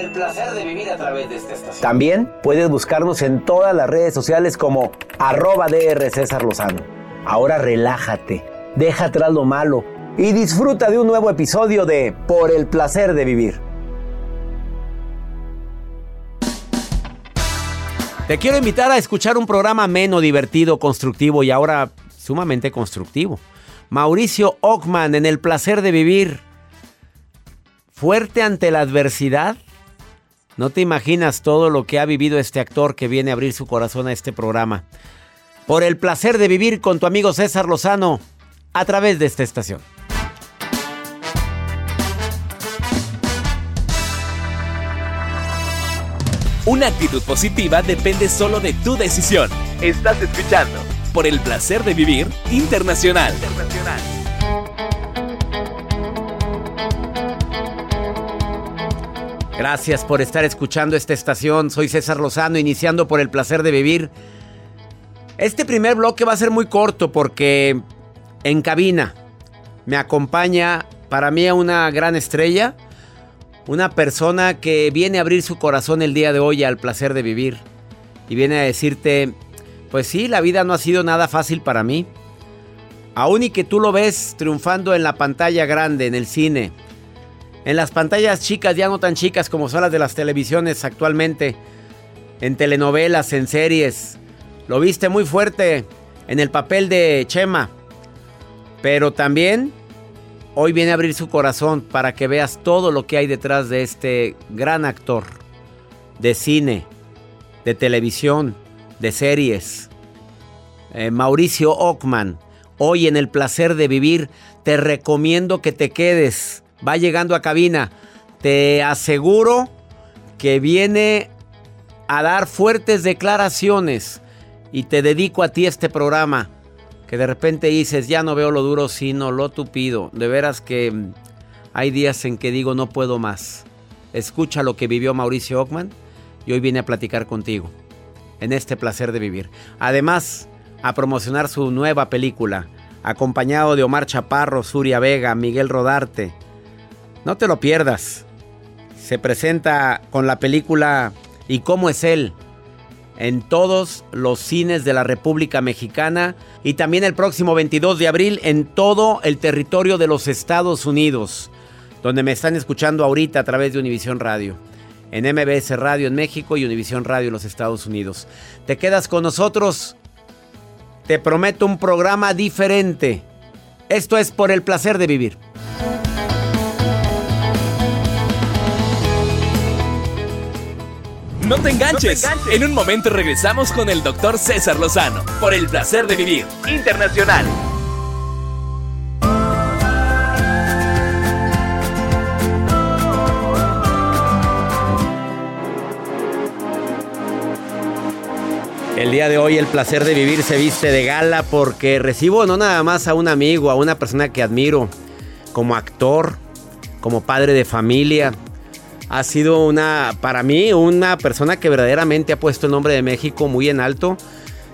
El placer de vivir a través de esta estación. También puedes buscarnos en todas las redes sociales como arroba DR César Lozano. Ahora relájate, deja atrás lo malo y disfruta de un nuevo episodio de Por el placer de vivir. Te quiero invitar a escuchar un programa menos divertido, constructivo y ahora sumamente constructivo. Mauricio Ockman en El placer de vivir. Fuerte ante la adversidad. No te imaginas todo lo que ha vivido este actor que viene a abrir su corazón a este programa. Por el placer de vivir con tu amigo César Lozano a través de esta estación. Una actitud positiva depende solo de tu decisión. Estás escuchando por el placer de vivir internacional. Gracias por estar escuchando esta estación. Soy César Lozano, iniciando por el placer de vivir. Este primer bloque va a ser muy corto porque en cabina me acompaña para mí una gran estrella, una persona que viene a abrir su corazón el día de hoy al placer de vivir y viene a decirte, pues sí, la vida no ha sido nada fácil para mí. Aún y que tú lo ves triunfando en la pantalla grande, en el cine, en las pantallas chicas, ya no tan chicas como son las de las televisiones actualmente, en telenovelas, en series, lo viste muy fuerte en el papel de Chema, pero también hoy viene a abrir su corazón para que veas todo lo que hay detrás de este gran actor de cine, de televisión, de series. Eh, Mauricio Ockman, hoy en El Placer de Vivir, te recomiendo que te quedes. Va llegando a cabina. Te aseguro que viene a dar fuertes declaraciones y te dedico a ti este programa. Que de repente dices, ya no veo lo duro, sino lo tupido. De veras que mm, hay días en que digo, no puedo más. Escucha lo que vivió Mauricio Ockman y hoy viene a platicar contigo en este placer de vivir. Además, a promocionar su nueva película, acompañado de Omar Chaparro, Suria Vega, Miguel Rodarte. No te lo pierdas. Se presenta con la película ¿Y cómo es él? en todos los cines de la República Mexicana y también el próximo 22 de abril en todo el territorio de los Estados Unidos, donde me están escuchando ahorita a través de Univisión Radio, en MBS Radio en México y Univisión Radio en los Estados Unidos. Te quedas con nosotros, te prometo un programa diferente. Esto es por el placer de vivir. No te enganches. En un momento regresamos con el doctor César Lozano por el placer de vivir internacional. El día de hoy el placer de vivir se viste de gala porque recibo no nada más a un amigo, a una persona que admiro como actor, como padre de familia, ha sido una, para mí, una persona que verdaderamente ha puesto el nombre de México muy en alto.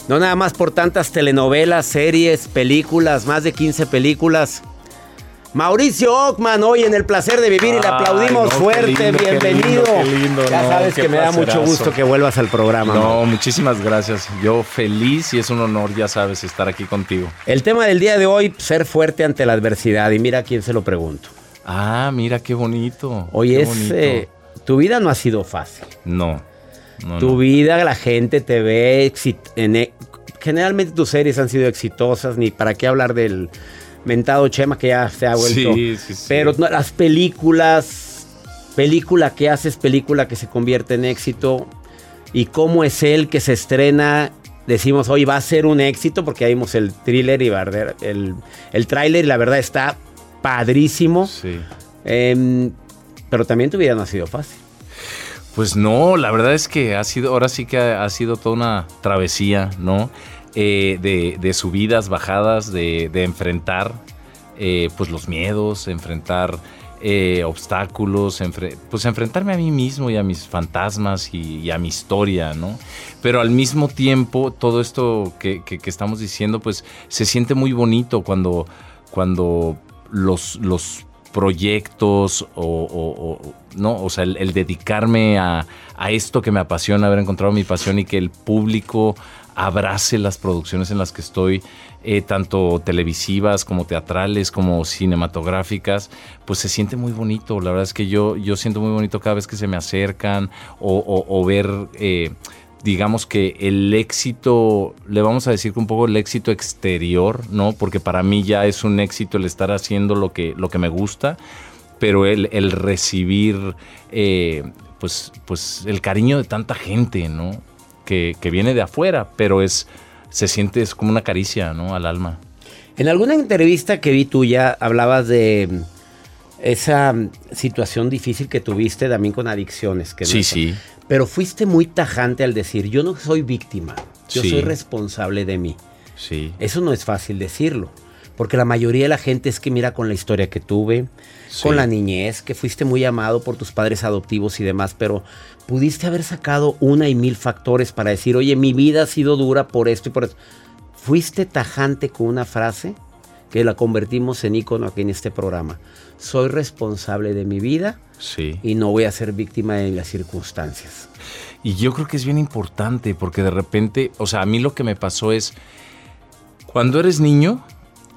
No nada más por tantas telenovelas, series, películas, más de 15 películas. Mauricio Ockman, hoy en el placer de vivir y le aplaudimos fuerte, bienvenido. ya sabes que me da mucho gusto que vuelvas al programa. No, muchísimas gracias. Yo feliz y es un honor, ya sabes, estar aquí contigo. El tema del día de hoy, ser fuerte ante la adversidad. Y mira a quién se lo pregunto. Ah, mira qué bonito. Hoy es, eh, tu vida no ha sido fácil. No. tu vida, la gente te ve, e, generalmente tus series han sido exitosas, ni para qué hablar del mentado Chema que ya se ha vuelto. Sí, sí, sí. Pero las películas, película que haces, película que se convierte en éxito. Y cómo es él que se estrena. Decimos, hoy va a ser un éxito porque ahí vimos el thriller y el, el tráiler y la verdad está padrísimo. Sí. Em, pero también tu vida no ha sido fácil. Pues no, la verdad es que ha sido, ahora sí que ha sido toda una travesía, ¿no? Eh, de, subidas, bajadas, de, enfrentar eh, pues los miedos, enfrentar eh, obstáculos, pues enfrentarme a mí mismo y a mis fantasmas y, a mi historia, ¿no? Pero al mismo tiempo, todo esto que, estamos diciendo, pues se siente muy bonito cuando, cuando los, los proyectos o, no, o sea, el, dedicarme a, a, esto que me apasiona, haber encontrado mi pasión y que el público abrace las producciones en las que estoy, eh, tanto televisivas como teatrales, como cinematográficas, pues se siente muy bonito. La verdad es que yo, yo siento muy bonito cada vez que se me acercan o, ver... Eh, digamos que el éxito, le vamos a decir que un poco el éxito exterior, ¿no? Porque para mí ya es un éxito el estar haciendo lo que, lo que me gusta, pero el, el recibir, eh, pues, pues el cariño de tanta gente, ¿no? que, viene de afuera, pero es, se siente es como una caricia ¿no? al alma. En alguna entrevista que vi tuya hablabas de esa situación difícil que tuviste también con adicciones. Que sí, sí. Pero fuiste muy tajante al decir, yo no soy víctima, yo soy responsable de mí. Sí. Eso no es fácil decirlo, porque la mayoría de la gente es que mira con la historia que tuve, con la niñez, que fuiste muy amado por tus padres adoptivos y demás, pero pudiste haber sacado una y mil factores para decir, oye, mi vida ha sido dura por esto y por eso. Fuiste tajante con una frase que la convertimos en icono aquí en este programa. Soy responsable de mi vida sí. y no voy a ser víctima de las circunstancias. Y yo creo que es bien importante porque de repente, o sea, a mí lo que me pasó es, cuando eres niño,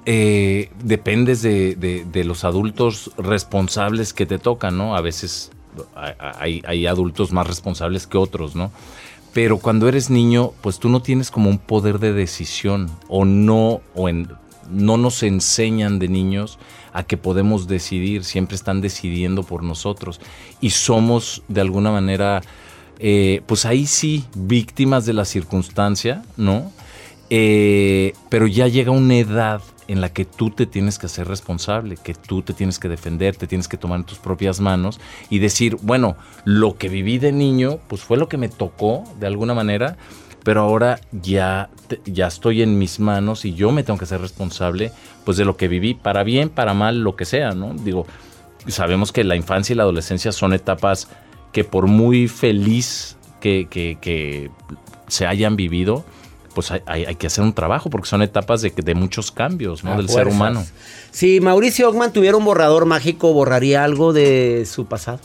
eh, dependes de, de, los adultos responsables que te tocan, ¿no? A veces hay, adultos más responsables que otros, ¿no? Pero cuando eres niño, pues tú no tienes como un poder de decisión o no, o en, no nos enseñan de niños a que podemos decidir, siempre están decidiendo por nosotros y somos de alguna manera, eh, pues ahí sí, víctimas de la circunstancia, ¿no? Eh, pero ya llega una edad en la que tú te tienes que hacer responsable, que tú te tienes que defender, te tienes que tomar en tus propias manos y decir, bueno, lo que viví de niño, pues fue lo que me tocó de alguna manera, pero ahora ya, ya estoy en mis manos y yo me tengo que hacer responsable pues de lo que viví, para bien, para mal, lo que sea, ¿no? Digo, sabemos que la infancia y la adolescencia son etapas que por muy feliz que, que, que se hayan vivido, pues hay, que hacer un trabajo porque son etapas de, de muchos cambios ¿no? del ser humano. Si Mauricio Ogman tuviera un borrador mágico, ¿borraría algo de su pasado?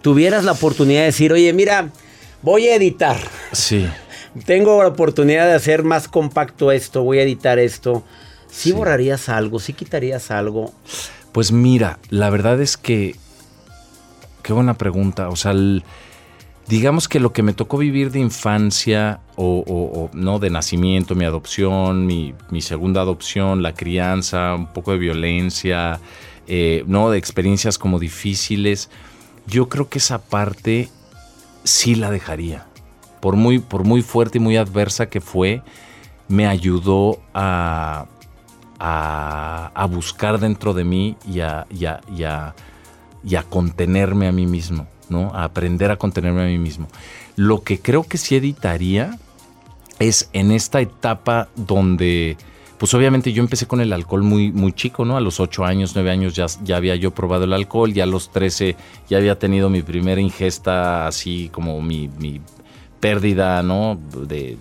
Tuvieras la oportunidad de decir, oye, mira, voy a editar. Sí. Tengo la oportunidad de hacer más compacto esto, voy a editar esto. ¿Sí, borrarías algo? ¿Sí quitarías algo? Pues mira, la verdad es que... Qué buena pregunta. O sea, el, digamos que lo que me tocó vivir de infancia o, no de nacimiento, mi adopción, mi, segunda adopción, la crianza, un poco de violencia, eh, no de experiencias como difíciles, yo creo que esa parte sí la dejaría. Por muy, por muy fuerte y muy adversa que fue, me ayudó a, a, buscar dentro de mí y a, y y a contenerme a mí mismo. ¿no? A aprender a contenerme a mí mismo. Lo que creo que sí editaría es en esta etapa donde, pues obviamente yo empecé con el alcohol muy, muy chico, ¿no? A los 8 años, 9 años ya, ya había yo probado el alcohol, ya a los 13 ya había tenido mi primera ingesta, así como mi, pérdida, ¿no? De,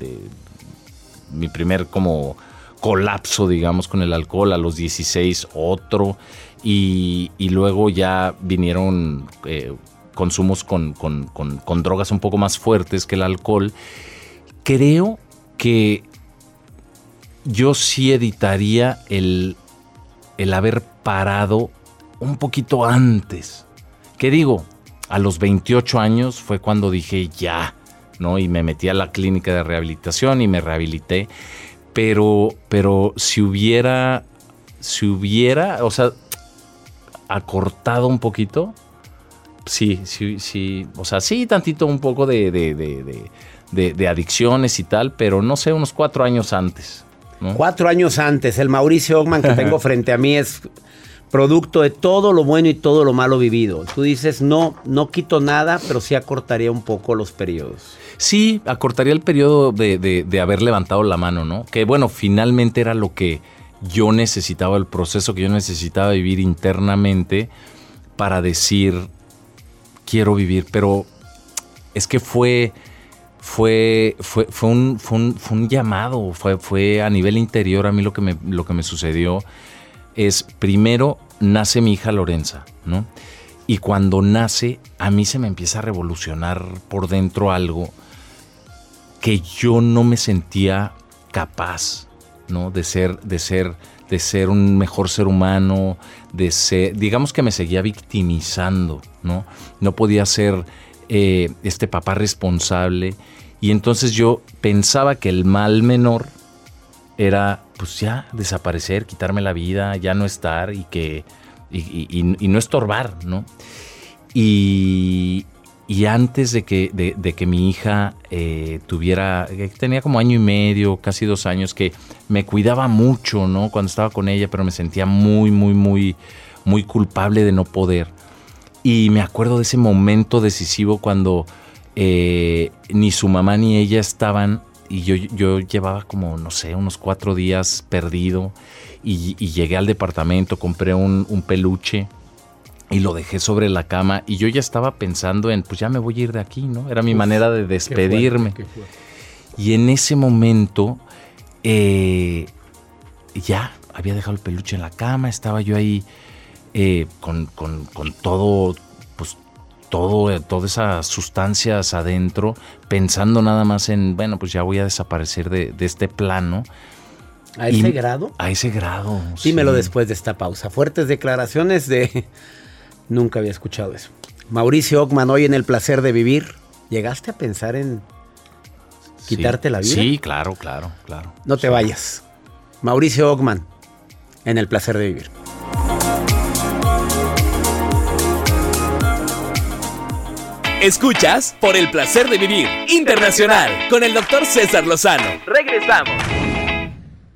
mi primer como colapso, digamos, con el alcohol, a los 16 otro, y, luego ya vinieron eh, consumos con, drogas un poco más fuertes que el alcohol. Creo que yo sí editaría el, el haber parado un poquito antes. ¿Qué digo? A los 28 años fue cuando dije ya, ¿no? Y me metí a la clínica de rehabilitación y me rehabilité. Pero, pero si hubiera, si hubiera, o sea, acortado un poquito, sí, sí, sí, o sea, sí, tantito un poco de, de, adicciones y tal, pero no sé, unos cuatro años antes. Cuatro años antes, el Mauricio Ogman que tengo frente a mí es producto de todo lo bueno y todo lo malo vivido. Tú dices, no, no quito nada, pero sí acortaría un poco los periodos. Sí, acortaría el periodo de, haber levantado la mano, ¿no? Que bueno, finalmente era lo que yo necesitaba, el proceso que yo necesitaba vivir internamente para decir, quiero vivir, pero es que fue... Fue, fue, fue, un, fue, un, llamado, fue, fue a nivel interior a mí lo que me, lo que me sucedió es, primero, nace mi hija Lorenza, ¿no? Y cuando nace, a mí se me empieza a revolucionar por dentro algo que yo no me sentía capaz, ¿no? De ser, de ser, de ser un mejor ser humano, de ser, digamos que me seguía victimizando, ¿no? No podía ser eh, este papá responsable. Y entonces yo pensaba que el mal menor era pues ya desaparecer, quitarme la vida, ya no estar y que y, no estorbar, ¿no? Y, antes de que, de, que mi hija eh, tuviera, tenía como año y medio, casi dos años, que me cuidaba mucho, ¿no? Cuando estaba con ella, pero me sentía muy, muy, muy, muy culpable de no poder. Y me acuerdo de ese momento decisivo cuando eh, ni su mamá ni ella estaban y yo, yo llevaba como, no sé, unos cuatro días perdido y, llegué al departamento, compré un, peluche y lo dejé sobre la cama y yo ya estaba pensando en, pues ya me voy a ir de aquí, ¿no? Era mi manera de despedirme. Y en ese momento eh, ya había dejado el peluche en la cama, estaba yo ahí eh, con, con, con, todo, todo, eh, todas esas sustancias adentro, pensando nada más en, bueno, pues ya voy a desaparecer de, este plano. ¿A ese grado? A ese grado. Dímelo después de esta pausa. Fuertes declaraciones de... Nunca había escuchado eso. Mauricio Ockman, hoy en El Placer de Vivir, ¿llegaste a pensar en quitarte la vida? Sí, claro, claro, claro. No te vayas. Mauricio Ockman, en El Placer de Vivir. Escuchas por el placer de vivir internacional con el doctor César Lozano. Regresamos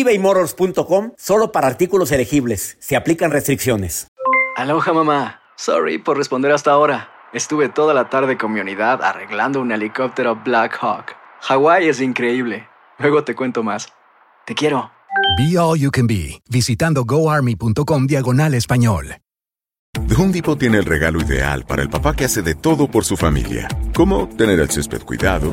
ebaymotors.com solo para artículos elegibles. Se aplican restricciones. Aloha mamá. Sorry por responder hasta ahora. Estuve toda la tarde con mi unidad arreglando un helicóptero Black Hawk. Hawái es increíble. Luego te cuento más. Te quiero. Be All You Can Be, visitando goarmy.com diagonal español. The Home Depot tiene el regalo ideal para el papá que hace de todo por su familia. Como tener el césped cuidado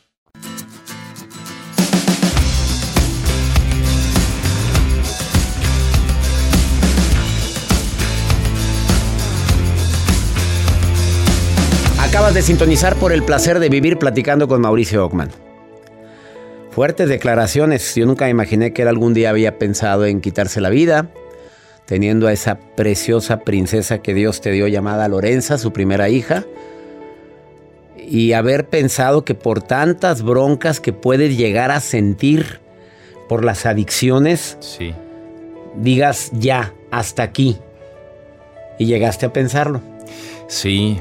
Acabas de sintonizar por el placer de vivir platicando con Mauricio Ockman. Fuertes declaraciones. Yo nunca imaginé que él algún día había pensado en quitarse la vida, teniendo a esa preciosa princesa que Dios te dio llamada Lorenza, su primera hija. y haber pensado que por tantas broncas que puedes llegar a sentir por las adicciones, Sí. digas ya, hasta aquí. Y llegaste a pensarlo. Sí,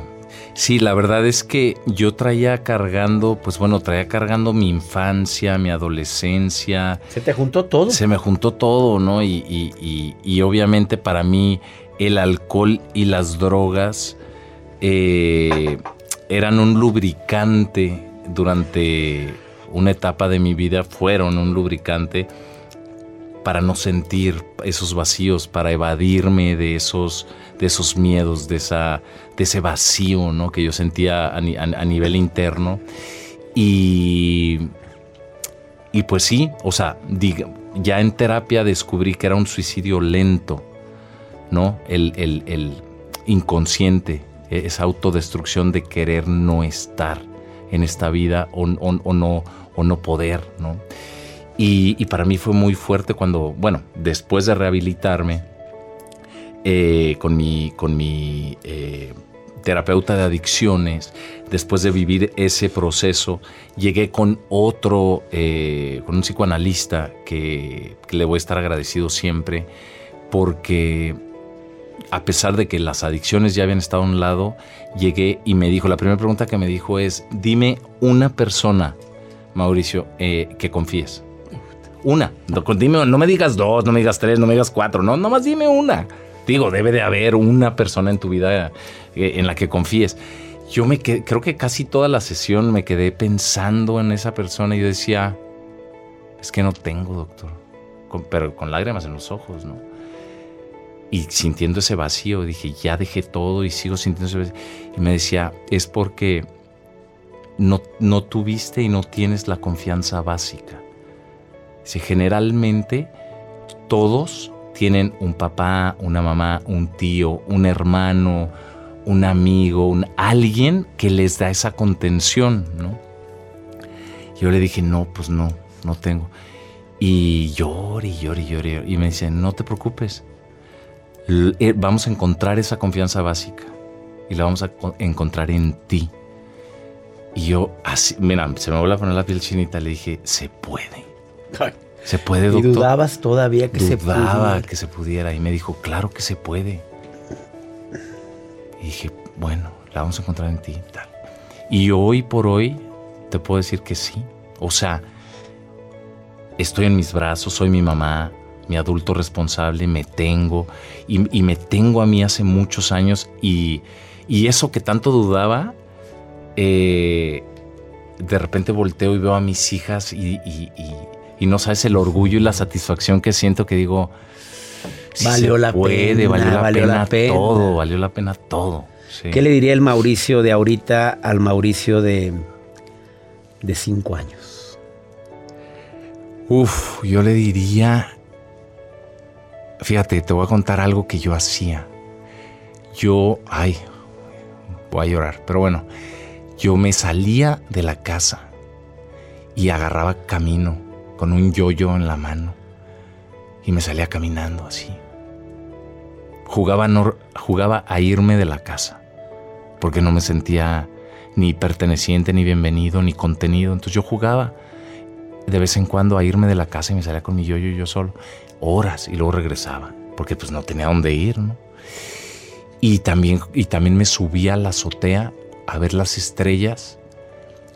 sí, la verdad es que yo traía cargando, pues bueno, traía cargando mi infancia, mi adolescencia. Se te juntó todo. Se me juntó todo, ¿no? Y, y- y- y obviamente para mí el alcohol y las drogas eh, eran un lubricante durante una etapa de mi vida, fueron un lubricante para no sentir esos vacíos, para evadirme de esos, de esos miedos, de, esa, de ese vacío ¿no? que yo sentía a, ni- a- a nivel interno. Y, y pues sí, o sea, diga- ya en terapia descubrí que era un suicidio lento, ¿no? El, el- el inconsciente, e, esa autodestrucción de querer no estar en esta vida o, no, o no poder, ¿no? Y para mí fue muy fuerte cuando, bueno, después de rehabilitarme eh, con mi, con mi eh, terapeuta de adicciones, después de vivir ese proceso, llegué con otro, eh, con un psicoanalista que, que le voy a estar agradecido siempre, porque a pesar de que las adicciones ya habían estado a un lado, llegué y me dijo, la primera pregunta que me dijo es, dime una persona, Mauricio, que confíes. Una. Dime, no me digas dos, no me digas tres, no me digas cuatro, no, nomás dime una. Digo, debe de haber una persona en tu vida eh, en la que confíes. Yo me quedé, creo que casi toda la sesión me quedé pensando en esa persona y yo decía, es que no tengo, doctor. Pero con lágrimas en los ojos, ¿no? Y sintiendo ese vacío, dije, ya dejé todo y sigo sintiendo ese vacío. Y me decía, es porque no, no tuviste y no tienes la confianza básica. Si generalmente todos tienen un papá, una mamá, un tío, un hermano, un amigo, un alguien que les da esa contención, ¿no? Yo le dije, no, pues no, no tengo. Y lloré, y lloré, y lloré. Y me dice, no te preocupes. Eh, Vamos a encontrar esa confianza básica. Y la vamos a co- encontrar en ti. Y yo, así, mira, se me vuelve a poner la piel chinita. Le dije, se puede. Se puede, Y doctor. dudabas todavía que se Dudaba pudiera. que se pudiera. Y me dijo, claro que se puede. Y dije, bueno, la vamos a encontrar en ti. Tal. Y hoy por hoy te puedo decir que sí. O sea, estoy en mis brazos, soy mi mamá, mi adulto responsable, me tengo. Y, y me tengo a mí hace muchos años. Y, y eso que tanto dudaba, eh, de repente volteo y veo a mis hijas y, y- y- y no sabes el orgullo y la satisfacción que siento que digo, Valió se la puede, pena, valió la valió pena la pena. todo, valió la pena todo. sí. ¿Qué le diría el Mauricio de ahorita al Mauricio de, de cinco años? Uf, yo le diría, fíjate, te voy a contar algo que yo hacía. Yo, ay, voy a llorar, pero bueno, yo me salía de la casa y agarraba camino con un yoyo en la mano y me salía caminando así. Jugaba, jugaba a irme de la casa porque no me sentía ni perteneciente, ni bienvenido, ni contenido. Entonces yo jugaba de vez en cuando a irme de la casa y me salía con mi yoyo yo solo, horas, y luego regresaba, porque pues no tenía dónde ir, ¿no? Y también, y también me subía a la azotea a ver las estrellas,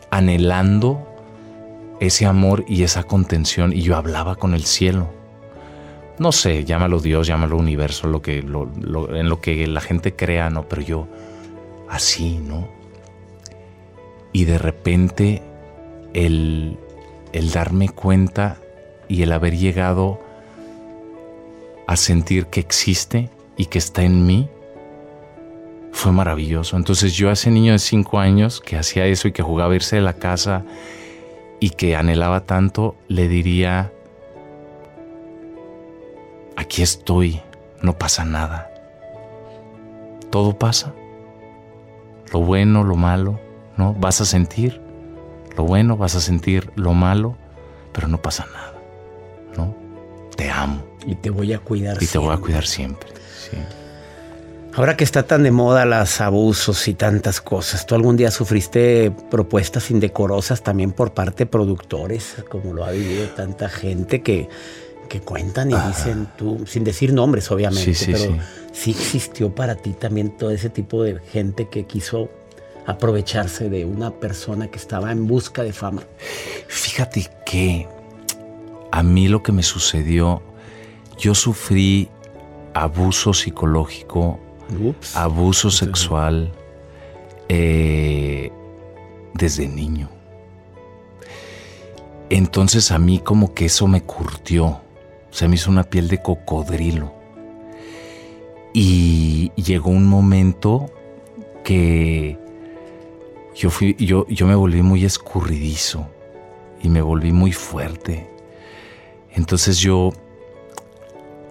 anhelando ese amor y esa contención, y yo hablaba con el cielo. No sé, llámalo Dios, llámalo universo, lo que, en lo que la gente crea, ¿no? Pero yo, así, ¿no? Y de repente, el, el darme cuenta y el haber llegado a sentir que existe y que está en mí fue maravilloso. Entonces yo a ese niño de cinco años que hacía eso y que jugaba a irse de la casa y que anhelaba tanto, le diría, aquí estoy, no pasa nada. Todo pasa. Lo bueno, lo malo, ¿no? Vas a sentir lo bueno, vas a sentir lo malo, pero no pasa nada, ¿no? Te amo Y te voy a cuidar. y te voy a siempre. cuidar siempre. sí. Ahora que está tan de moda los abusos y tantas cosas, ¿tú algún día sufriste propuestas indecorosas también por parte de productores, como lo ha vivido tanta gente que, que cuentan y dicen tú, sin decir nombres obviamente, pero sí. existió para ti también todo ese tipo de gente que quiso aprovecharse de una persona que estaba en busca de fama? Fíjate que a mí lo que me sucedió, yo sufrí abuso psicológico abuso sexual eh, desde niño. Entonces a mí como que eso me curtió, se me hizo una piel de cocodrilo. Y llegó un momento que yo, fui, yo, yo me volví muy escurridizo y me volví muy fuerte. Entonces yo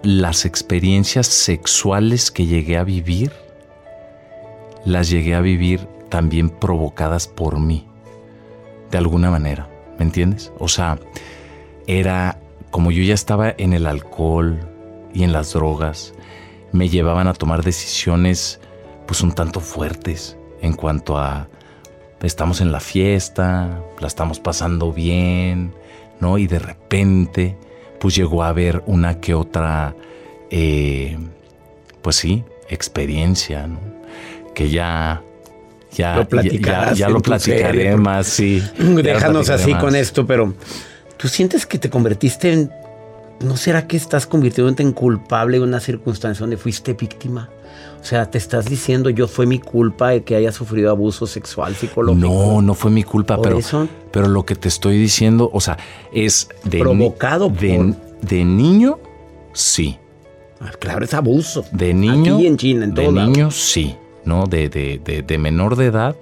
las experiencias sexuales que llegué a vivir, las llegué a vivir también provocadas por mí, de alguna manera, ¿me entiendes? O sea, era como yo ya estaba en el alcohol y en las drogas, me llevaban a tomar decisiones pues un tanto fuertes en cuanto a estamos en la fiesta, la estamos pasando bien, ¿no? Y de repente pues llegó a haber una que otra, eh, pues sí, experiencia, ¿no? Que ya ya lo, ya, lo platicaré más, sí. Déjanos así con esto, pero tú sientes que te convertiste en. ¿No será que estás convirtiéndote en culpable en una circunstancia donde fuiste víctima? O sea, te estás diciendo yo fue mi culpa de que haya sufrido abuso sexual psicológico. No, no fue mi culpa, pero, pero lo que te estoy diciendo, o sea, es de provocado de, de niño, sí. Ah, claro, es abuso. De niño. Aquí en China, en De niño, sí. ¿No? De, de, de, menor de edad,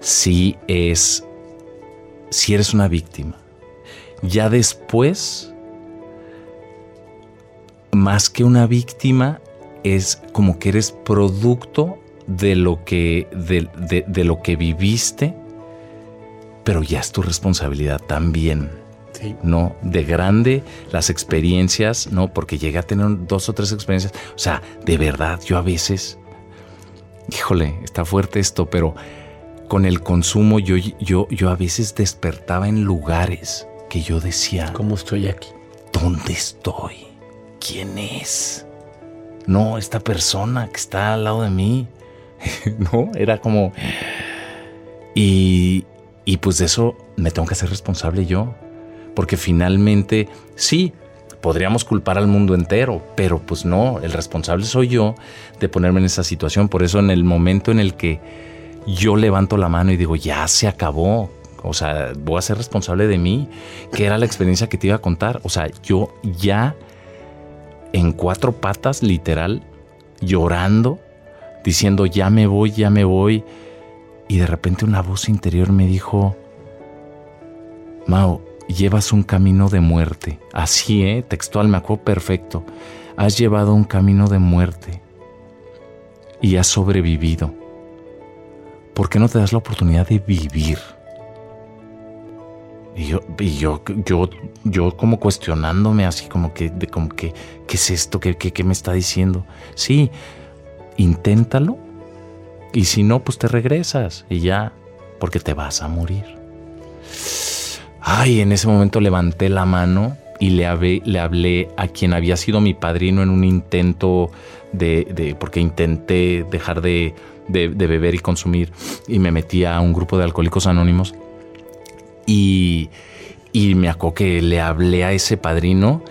sí es. Si eres una víctima. Ya después, más que una víctima, es como que eres producto de lo que, de, lo que viviste, pero ya es tu responsabilidad también. ¿No? De grande las experiencias, ¿no? Porque llegué a tener dos o tres experiencias. O sea, de verdad, yo a veces, híjole, está fuerte esto, pero con el consumo yo, yo, yo a veces despertaba en lugares que yo decía, ¿cómo estoy aquí? ¿Dónde estoy? ¿Quién es? No, esta persona que está al lado de mí, ¿no? Era como... Y, y pues de eso me tengo que hacer responsable yo, porque finalmente sí, podríamos culpar al mundo entero, pero pues no, el responsable soy yo de ponerme en esa situación. Por eso en el momento en el que yo levanto la mano y digo, ya se acabó, o sea, voy a ser responsable de mí, que era la experiencia que te iba a contar. O sea, yo ya en cuatro patas, literal, llorando, diciendo, ya me voy, ya me voy. Y de repente una voz interior me dijo, Mao, llevas un camino de muerte. Así, ¿eh? Textual, me acuerdo perfecto. Has llevado un camino de muerte y has sobrevivido. ¿Por qué no te das la oportunidad de vivir? Y yo, yo, yo, yo como cuestionándome así como que, de como que, ¿qué es esto? ¿Qué, qué, me está diciendo? Sí, inténtalo y si no, pues te regresas y ya, porque te vas a morir. Ay, en ese momento levanté la mano y le hablé, le hablé a quien había sido mi padrino en un intento de, de porque intenté dejar de, de, de beber y consumir y me metí a un grupo de alcohólicos anónimos y, me acuerdo que le hablé a ese padrino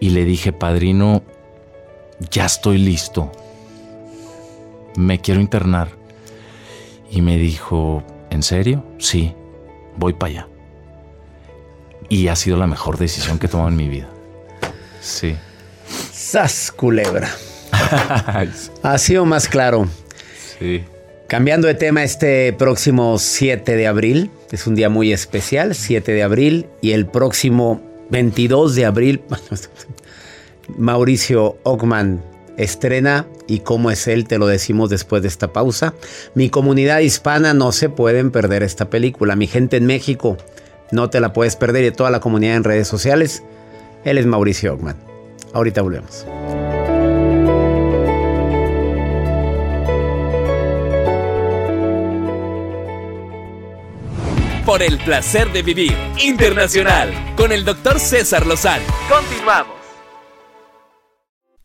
y le dije, padrino, ya estoy listo. Me quiero internar. Y me dijo, ¿en serio? Sí, voy para allá. Y ha sido la mejor decisión que he tomado en mi vida. Sí. Sas culebra. ha sido más claro. Sí. Cambiando de tema, este próximo 7 de abril es un día muy especial, 7 de abril, y el próximo 22 de abril, Mauricio Ockman estrena y cómo es él, te lo decimos después de esta pausa. Mi comunidad hispana no se pueden perder esta película. Mi gente en México no te la puedes perder y toda la comunidad en redes sociales. Él es Mauricio Ockman. Ahorita volvemos. Por el placer de vivir internacional con el doctor César Lozano. Continuamos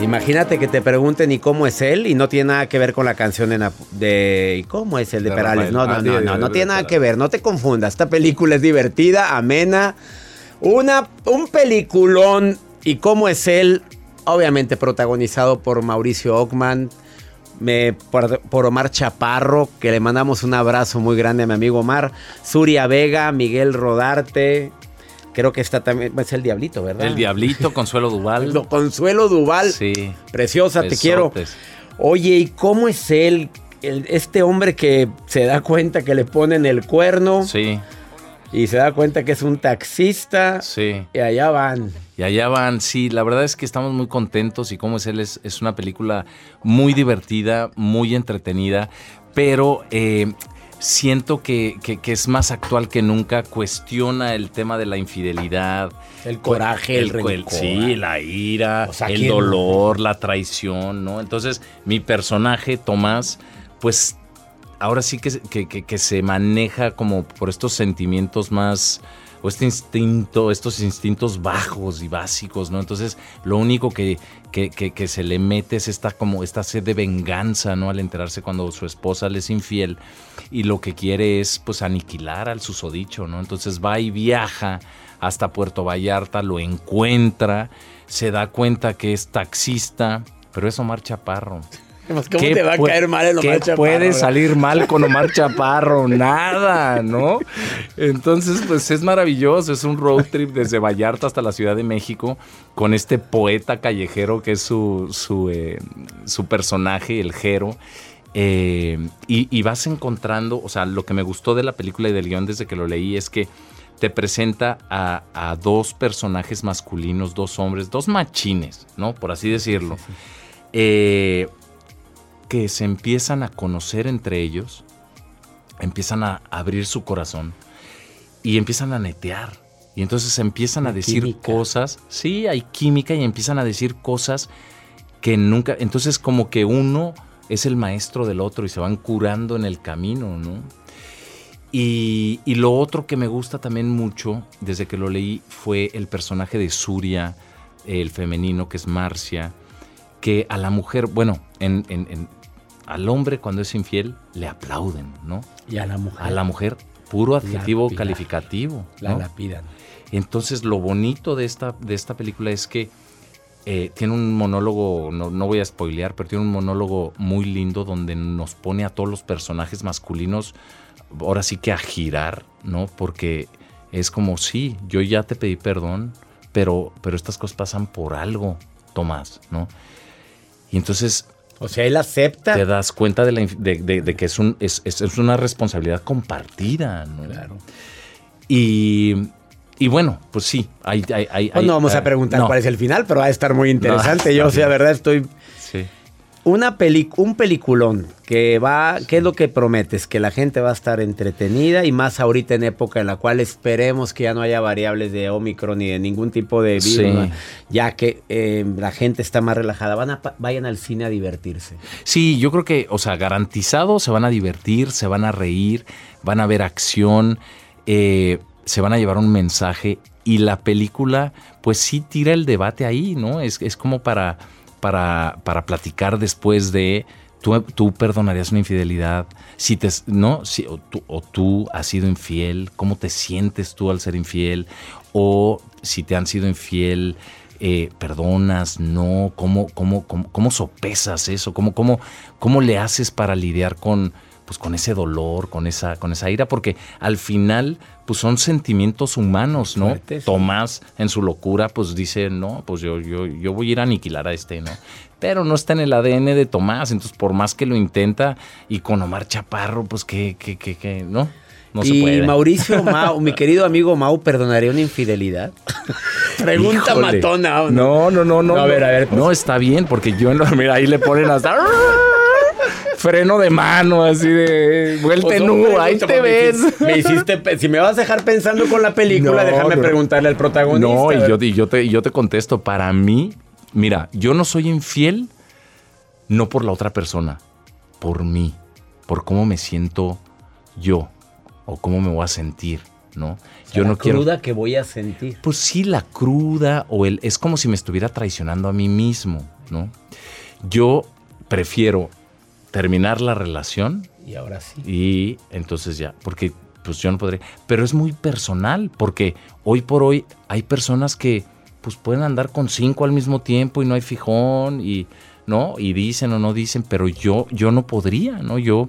Imagínate que te pregunten y cómo es él y no tiene nada que ver con la canción de, de ¿y cómo es el de, Perales? No, no, no, no, no tiene nada que ver, no te confundas. Esta película es divertida, amena, una, un peliculón y cómo es él, obviamente protagonizado por Mauricio Ockman, me, por, por, Omar Chaparro, que le mandamos un abrazo muy grande a mi amigo Omar, Suria Vega, Miguel Rodarte, Creo que está también, es el Diablito, ¿verdad? El Diablito, Consuelo Duval. Consuelo Duval. Sí. Preciosa, te quiero. Oye, ¿y cómo es él? este hombre que se da cuenta que le ponen el cuerno. Sí. Y se da cuenta que es un taxista. Sí. Y allá van. Y allá van, sí. La verdad es que estamos muy contentos y cómo es él es, es una película muy divertida, muy entretenida. Pero eh, siento que, es más actual que nunca, cuestiona el tema de la infidelidad. El coraje, el, el Sí, la ira, el dolor, la traición, ¿no? Entonces, mi personaje, Tomás, pues ahora sí que, que se maneja como por estos sentimientos más o este instinto, estos instintos bajos y básicos, ¿no? Entonces, lo único que, que, se le mete es esta, como esta sed de venganza, ¿no? Al enterarse cuando su esposa le es infiel y lo que quiere es, pues, aniquilar al susodicho, ¿no? Entonces va y viaja hasta Puerto Vallarta, lo encuentra, se da cuenta que es taxista, pero es Omar Chaparro. ¿Cómo te va a caer mal el Omar ¿qué puede salir mal con Omar Chaparro? Nada, ¿no? Entonces, pues es maravilloso. Es un road trip desde Vallarta hasta la Ciudad de México con este poeta callejero que es su, su, eh, personaje, el Jero. Eh, y, vas encontrando, o sea, lo que me gustó de la película y del guion desde que lo leí es que te presenta a, dos personajes masculinos, dos hombres, dos machines, ¿no? Por así decirlo. Eh, que se empiezan a conocer entre ellos, empiezan a abrir su corazón y empiezan a netear. Y entonces empiezan a decir cosas, sí, hay química y empiezan a decir cosas que nunca, entonces como que uno es el maestro del otro y se van curando en el camino, ¿no? Y, y, lo otro que me gusta también mucho, desde que lo leí, fue el personaje de Suria, el femenino, que es Marcia, que a la mujer, bueno, en, al hombre cuando es infiel le aplauden, ¿no? Y a la mujer. A la mujer, puro adjetivo calificativo. La lapidan. Entonces lo bonito de esta, de esta película es que eh, tiene un monólogo, no, no, voy a spoilear, pero tiene un monólogo muy lindo donde nos pone a todos los personajes masculinos, ahora sí que a girar, ¿no? Porque es como, sí, yo ya te pedí perdón, pero, pero estas cosas pasan por algo, Tomás, ¿no? Y entonces o sea, él acepta. Te das cuenta de, que es, un, es, una responsabilidad compartida, ¿no? Claro. Y, y bueno, pues sí, hay... hay, hay Pues no vamos a hay- preguntar no. cuál es el final, pero va a estar muy interesante. No, Yo, o sea, verdad, estoy... Sí. Una peli un peliculón que va, ¿qué es lo que prometes? Que la gente va a estar entretenida y más ahorita en época en la cual esperemos que ya no haya variables de Omicron ni de ningún tipo de virus, Sí. ¿no? ya que eh, la gente está más relajada. Van a, vayan al cine a divertirse. Sí, yo creo que, o sea, garantizado se van a divertir, se van a reír, van a ver acción, eh, se van a llevar un mensaje y la película, pues sí tira el debate ahí, ¿no? Es, es como para, para, para platicar después de. Tú, tú perdonarías una infidelidad, si te, ¿no? Si, o, tú, has sido infiel, ¿cómo te sientes tú al ser infiel? O si te han sido infiel, eh, perdonas, no, ¿cómo, cómo, cómo, cómo sopesas eso? ¿Cómo, cómo, ¿Cómo le haces para lidiar con, pues, con ese dolor, con esa, con esa ira? Porque al final, pues son sentimientos humanos, ¿no? Fuertes. Tomás, en su locura, pues dice, no, pues yo, yo, yo voy a ir a aniquilar a este, ¿no? Pero no está en el ADN de Tomás, entonces por más que lo intenta, y con Omar Chaparro, pues que, que, que, que, ¿no? No se y puede. Mauricio Mau, mi querido amigo Mau, ¿perdonaría una infidelidad? Pregunta Híjole. matona. ¿o No, no, no, no. A ver, a ver, pues. No, está bien, porque yo no, mira, ahí le ponen hasta freno de mano, así de vuelta en U, ahí te me ves. hiciste- Me hiciste, si me vas a dejar pensando con la película, No, déjame no. preguntarle al protagonista. No, y yo, y yo te, y yo te contesto, para mí, mira, yo no soy infiel no por la otra persona, por mí, por cómo me siento yo o cómo me voy a sentir, ¿no? O sea, yo la no quiero cruda que voy a sentir. Pues sí, la cruda o el es como si me estuviera traicionando a mí mismo, ¿no? Yo prefiero terminar la relación Y ahora sí. y entonces ya, porque pues yo no podré, pero es muy personal, porque hoy por hoy hay personas que pues pueden andar con cinco al mismo tiempo y no hay fijón y no, y dicen o no dicen, pero yo yo no podría, ¿no? Yo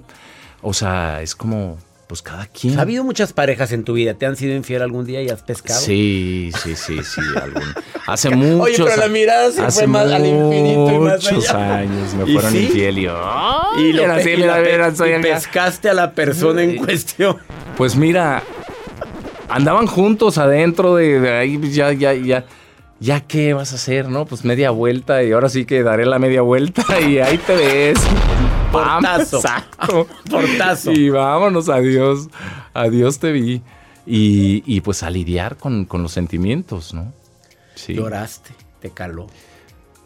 o sea, es como pues cada quien. ¿Ha habido muchas parejas en tu vida? ¿Te han sido infiel algún día y has pescado? Sí, sí, sí, sí. algún- Hace muchos Oye, pero la mirada se hace fue más al infinito y más muchos años me ¿Y fueron sí? infiel y ¡ay! Y, lo pe- así, y la pe- soy y pescaste a la persona en cuestión. Pues mira, andaban juntos adentro de, de ahí, pues ya, ya, ya. ¿Ya qué vas a hacer, no? Pues media vuelta y ahora sí que daré la media vuelta y ahí te ves. Portazo. Exacto. Portazo. Y vámonos, adiós. Adiós te vi. Y, y pues a lidiar con, con los sentimientos, ¿no? Sí. Lloraste, te caló.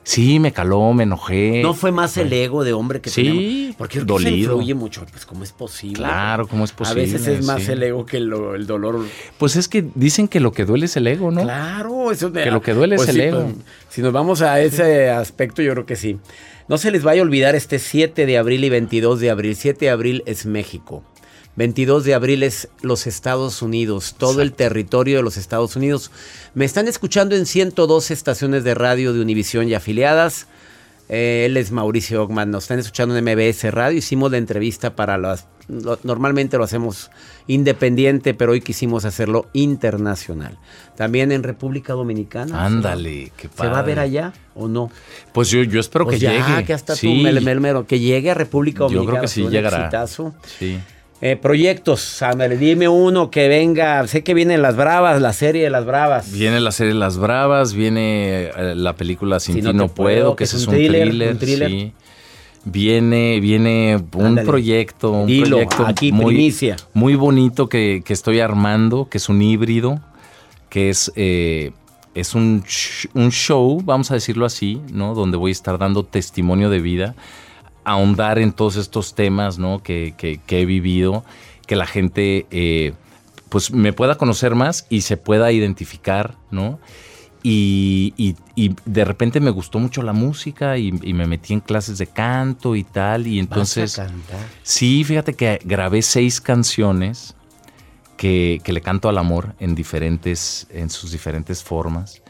Sí, me caló, me enojé. No fue más el ego de hombre que Sí, tenemos. Porque se dolido. influye mucho. Pues, ¿cómo es posible? Claro, ¿cómo es posible? A veces es más Sí. el ego que lo- el dolor. Pues es que dicen que lo que duele es el ego, ¿no? Claro, eso Que lo que duele es el sí, ego. pues, si nos vamos a ese aspecto, yo creo que sí. No se les vaya a olvidar este 7 de abril y 22 de abril. 7 de abril es México. 22 de abril es los Estados Unidos, todo el territorio de los Estados Unidos. Me están escuchando en 102 estaciones de radio de Univisión y afiliadas. Eh, él es Mauricio Ogman, nos están escuchando en MBS Radio. Hicimos la entrevista para las. Lo- normalmente lo hacemos independiente, pero hoy quisimos hacerlo internacional. También en República Dominicana. Ándale, qué ¿Se padre. va a ver allá o no? Pues yo, yo espero Pues que ya, llegue. que hasta sí. tú, mel- mel- que llegue a República Yo Dominicana. creo que sí llegará. exitazo. Sí. Eh, proyectos, ándale, dime uno que venga. Sé que vienen las Bravas, la serie de las Bravas. Viene la serie Las Bravas, viene eh, la película Sin Si ti no no, te puedo, puedo, que ese es un thriller. un thriller. sí. Viene, viene un Ándale. proyecto, un Dilo, proyecto aquí, muy, muy bonito que, que estoy armando, que es un híbrido, que es, eh, es un, sh- un show, vamos a decirlo así, ¿no? Donde voy a estar dando testimonio de vida, ahondar en todos estos temas, ¿no? Que, que- que he vivido, que la gente, eh, pues, me pueda conocer más y se pueda identificar, ¿no? Y, y- y de repente me gustó mucho la música y, y me metí en clases de canto y tal. Y entonces, Vas a cantar. sí, fíjate que grabé seis canciones que, que le canto al amor en diferentes, en sus diferentes formas.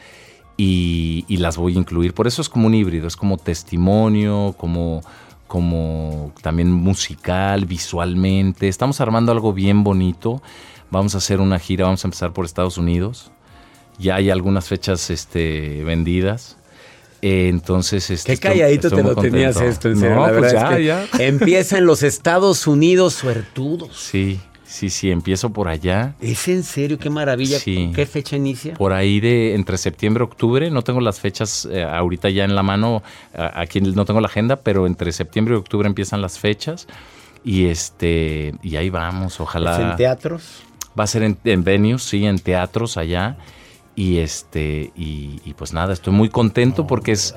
Y, y las voy a incluir. Por eso es como un híbrido, es como testimonio, como, como también musical, visualmente. Estamos armando algo bien bonito. Vamos a hacer una gira, vamos a empezar por Estados Unidos. Ya hay algunas fechas este, vendidas. Eh, entonces, este, Qué calladito estoy te lo tenías esto, en serio. No, la pues verdad ya, es que ya. Empieza en los Estados Unidos suertudos. Sí, sí, sí, empiezo por allá. ¿Es en serio? Qué maravilla. Sí. ¿Qué fecha inicia? Por ahí de entre septiembre y octubre, no tengo las fechas eh, ahorita ya en la mano, aquí no tengo la agenda, pero entre septiembre y octubre empiezan las fechas. Y este y ahí vamos, ojalá. ¿Es en teatros? Va a ser en, en venues, sí, en teatros allá. Y este, y, y pues nada, estoy muy contento porque es,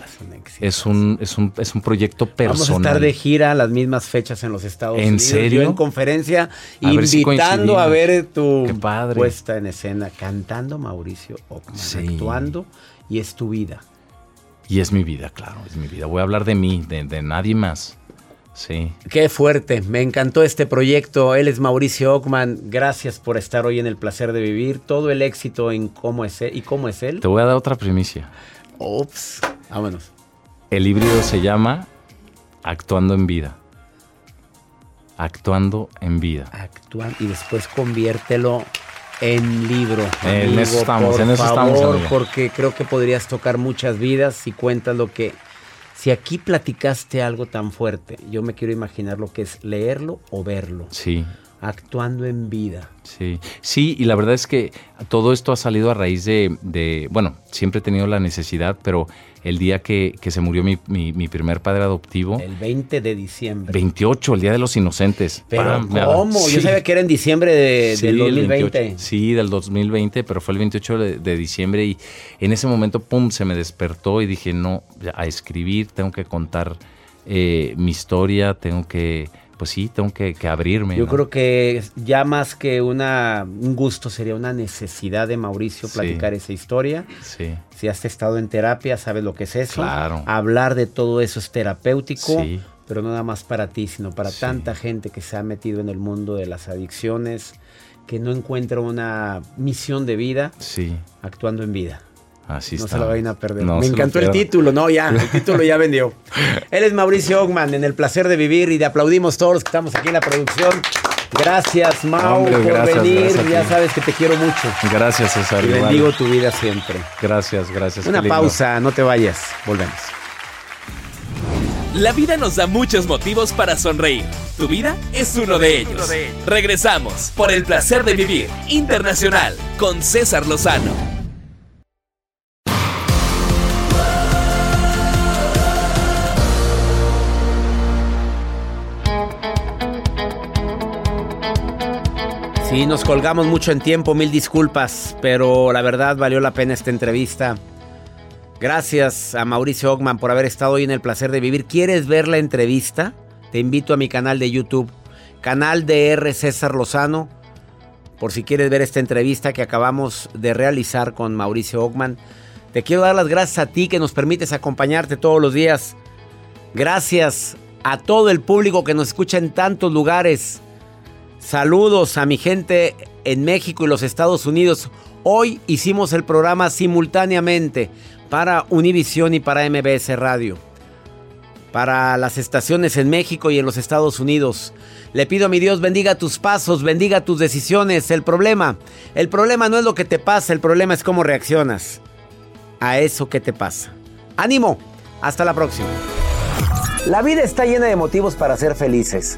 es un, es un, es un proyecto personal. Vamos a estar de gira a las mismas fechas en los Estados ¿En Unidos. serio? Yo en conferencia A ver si invitando a ver tu Qué padre. puesta en escena, cantando Mauricio Ockman, Sí. actuando y es tu vida. Y es mi vida, claro, es mi vida. Voy a hablar de mí, de, de nadie más. Sí. Qué fuerte, me encantó este proyecto. Él es Mauricio Ockman. Gracias por estar hoy en el placer de vivir. Todo el éxito en cómo es él y cómo es él. Te voy a dar otra primicia. Ups, vámonos. El híbrido se llama Actuando en Vida. Actuando en Vida. Actúa y después conviértelo en libro. En amigo, eso estamos, por en eso estamos, favor, amigo. Porque creo que podrías tocar muchas vidas si cuentas lo que. Si aquí platicaste algo tan fuerte, yo me quiero imaginar lo que es leerlo o verlo. Sí, Actuando en vida. sí. Sí, y la verdad es que todo esto ha salido a raíz de, de- bueno, siempre he tenido la necesidad, pero el día que, que se murió mi, mi- mi primer padre adoptivo, El 20 de diciembre. 28, el Día de los Inocentes. Pero ¿cómo? Yo sabía que era en diciembre de, Sí, del el 2020. 28. sí, del 2020, pero fue el 28 de, de diciembre y en ese momento, pum, se me despertó y dije, no, a escribir, tengo que contar eh, mi historia, tengo que, pues sí, tengo que, que abrirme. Yo ¿no? creo que ya más que una, un gusto sería una necesidad de Mauricio Sí. platicar esa historia. Sí, Si has estado en terapia, sabes lo que es eso. Claro. Hablar de todo eso es terapéutico, Sí. pero no nada más para ti, sino para Sí. tanta gente que se ha metido en el mundo de las adicciones, que no encuentra una misión de vida sí, actuando en vida. Así no está. se la vayan a perder. No Me encantó el título, no, ya, el título ya vendió. Él es Mauricio Ogman en El Placer de Vivir y le aplaudimos todos los que estamos aquí en la producción. Gracias, Mau, Hombre, por gracias, venir. gracias ya sabes que te quiero mucho. Gracias, César. Y bendigo tu vida siempre. Gracias, gracias. Una pausa, no te vayas. Volvemos. La vida nos da muchos motivos para sonreír. Tu vida es uno de ellos. Regresamos por el placer de vivir internacional con César Lozano. Sí, nos colgamos mucho en tiempo, mil disculpas, pero la verdad valió la pena esta entrevista. Gracias a Mauricio Ogman por haber estado hoy en el placer de vivir. ¿Quieres ver la entrevista? Te invito a mi canal de YouTube, canal de R. César Lozano, por si quieres ver esta entrevista que acabamos de realizar con Mauricio Ogman. Te quiero dar las gracias a ti que nos permites acompañarte todos los días. Gracias a todo el público que nos escucha en tantos lugares. Saludos a mi gente en México y los Estados Unidos. Hoy hicimos el programa simultáneamente para Univisión y para MBS Radio. Para las estaciones en México y en los Estados Unidos. Le pido a mi Dios bendiga tus pasos, bendiga tus decisiones. El problema, el problema no es lo que te pasa, el problema es cómo reaccionas a eso que te pasa. Ánimo, hasta la próxima. La vida está llena de motivos para ser felices.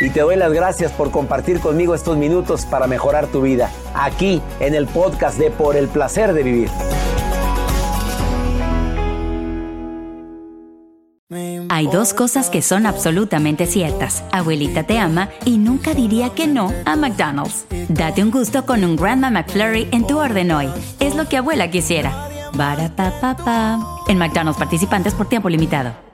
Y te doy las gracias por compartir conmigo estos minutos para mejorar tu vida, aquí en el podcast de Por el Placer de Vivir. Hay dos cosas que son absolutamente ciertas. Abuelita te ama y nunca diría que no a McDonald's. Date un gusto con un Grandma McFlurry en tu orden hoy. Es lo que abuela quisiera. Barapapapa. En McDonald's participantes por tiempo limitado.